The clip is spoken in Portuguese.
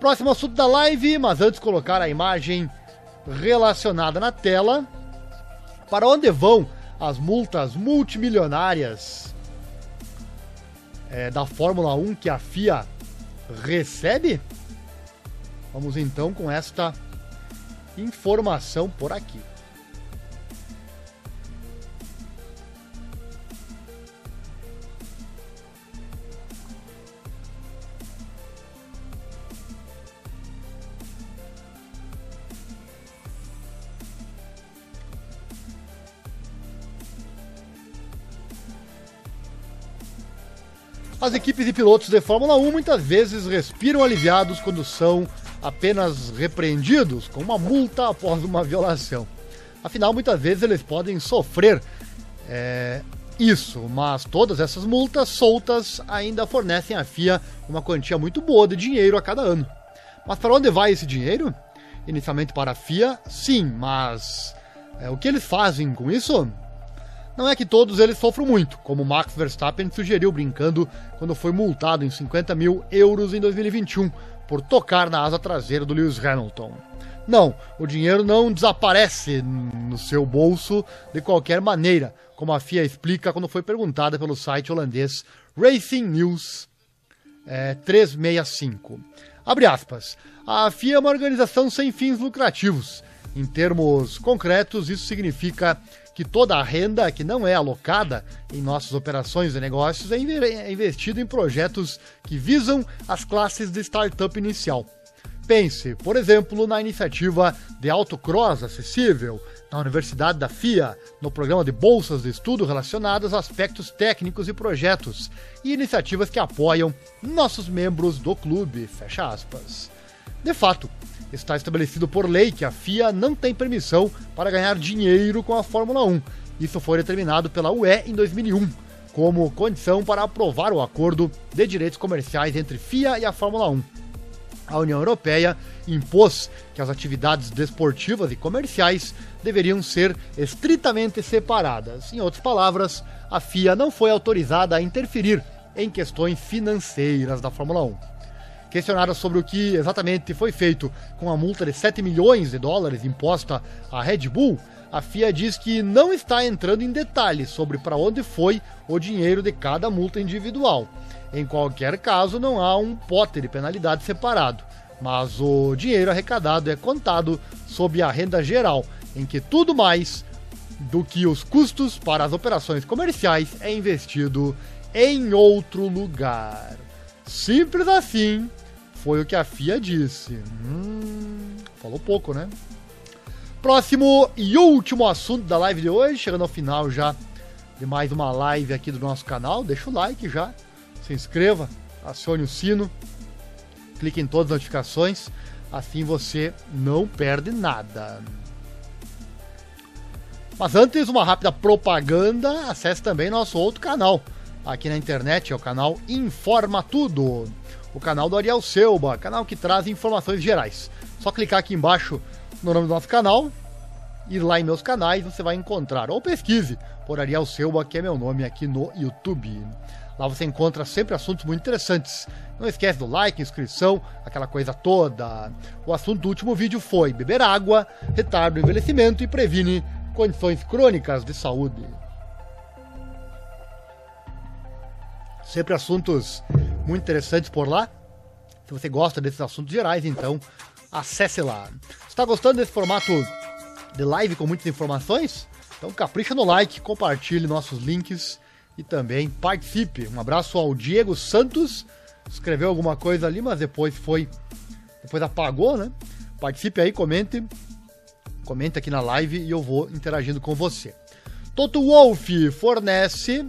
Próximo assunto da live, mas antes colocar a imagem relacionada na tela. Para onde vão as multas multimilionárias é, da Fórmula 1 que a FIA recebe? Vamos então com esta informação por aqui. As equipes de pilotos de Fórmula 1 muitas vezes respiram aliviados quando são apenas repreendidos com uma multa após uma violação. Afinal, muitas vezes eles podem sofrer é, isso, mas todas essas multas soltas ainda fornecem à FIA uma quantia muito boa de dinheiro a cada ano. Mas para onde vai esse dinheiro? Inicialmente para a FIA, sim, mas é, o que eles fazem com isso? Não é que todos eles sofram muito, como Max Verstappen sugeriu brincando quando foi multado em 50 mil euros em 2021 por tocar na asa traseira do Lewis Hamilton. Não, o dinheiro não desaparece no seu bolso de qualquer maneira, como a FIA explica quando foi perguntada pelo site holandês Racing News é, 365. Abre aspas. A FIA é uma organização sem fins lucrativos. Em termos concretos, isso significa que toda a renda que não é alocada em nossas operações e negócios é, é investida em projetos que visam as classes de startup inicial. Pense, por exemplo, na iniciativa de autocross acessível, na Universidade da FIA, no programa de bolsas de estudo relacionadas a aspectos técnicos e projetos, e iniciativas que apoiam nossos membros do clube. Fecha aspas. De fato, está estabelecido por lei que a FIA não tem permissão para ganhar dinheiro com a Fórmula 1. Isso foi determinado pela UE em 2001, como condição para aprovar o acordo de direitos comerciais entre FIA e a Fórmula 1. A União Europeia impôs que as atividades desportivas e comerciais deveriam ser estritamente separadas. Em outras palavras, a FIA não foi autorizada a interferir em questões financeiras da Fórmula 1. Questionada sobre o que exatamente foi feito com a multa de 7 milhões de dólares imposta à Red Bull, a FIA diz que não está entrando em detalhes sobre para onde foi o dinheiro de cada multa individual. Em qualquer caso, não há um pote de penalidade separado, mas o dinheiro arrecadado é contado sob a renda geral, em que tudo mais do que os custos para as operações comerciais é investido em outro lugar. Simples assim, foi o que a FIA disse. Hum, falou pouco, né? Próximo e último assunto da live de hoje, chegando ao final já de mais uma live aqui do nosso canal. Deixa o like já, se inscreva, acione o sino, clique em todas as notificações, assim você não perde nada. Mas antes, uma rápida propaganda, acesse também nosso outro canal aqui na internet, é o canal Informa Tudo o canal do Ariel Selba, canal que traz informações gerais. Só clicar aqui embaixo no nome do nosso canal, ir lá em meus canais, você vai encontrar. Ou pesquise por Ariel Selba, que é meu nome aqui no YouTube. Lá você encontra sempre assuntos muito interessantes. Não esquece do like, inscrição, aquela coisa toda. O assunto do último vídeo foi beber água, retarda o envelhecimento e previne condições crônicas de saúde. Sempre assuntos muito interessantes por lá. Se você gosta desses assuntos gerais, então acesse lá. Está gostando desse formato de live com muitas informações? Então capricha no like, compartilhe nossos links e também participe. Um abraço ao Diego Santos, escreveu alguma coisa ali, mas depois foi depois apagou, né? Participe aí, comente, comente aqui na live e eu vou interagindo com você. Toto Wolff fornece